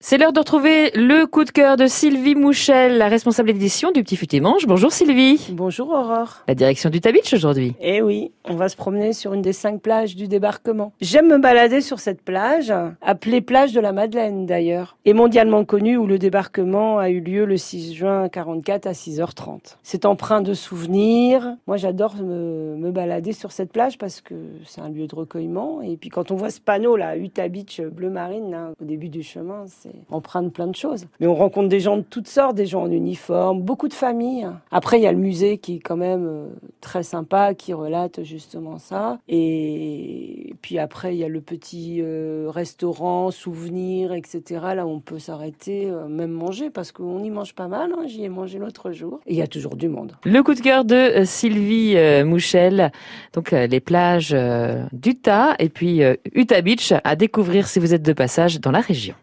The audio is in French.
C'est l'heure de retrouver le coup de cœur de Sylvie Mouchel, la responsable d'édition du Petit Futé Manche. Bonjour Sylvie. Bonjour Aurore. La direction du Tabitch aujourd'hui. Eh oui, on va se promener sur une des cinq plages du débarquement. J'aime me balader sur cette plage, appelée plage de la Madeleine d'ailleurs, et mondialement connue où le débarquement a eu lieu le 6 juin 44 à 6h30. C'est empreint de souvenirs. Moi j'adore me, me, balader sur cette plage parce que c'est un lieu de recueillement. Et puis quand on voit ce panneau là, Utah Beach bleu marine, là, au début du chemin, c'est empreinte plein de choses. Mais on rencontre des gens de toutes sortes, des gens en uniforme, beaucoup de familles. Après, il y a le musée qui est quand même euh, très sympa, qui relate justement ça. Et puis après, il y a le petit euh, restaurant, souvenirs, etc. Là on peut s'arrêter, euh, même manger, parce qu'on y mange pas mal. Hein. J'y ai mangé l'autre jour. Et il y a toujours du monde. Le coup de cœur de Sylvie Mouchel. Donc les plages d'Utah et puis Utah Beach à découvrir si vous êtes de passage dans la région.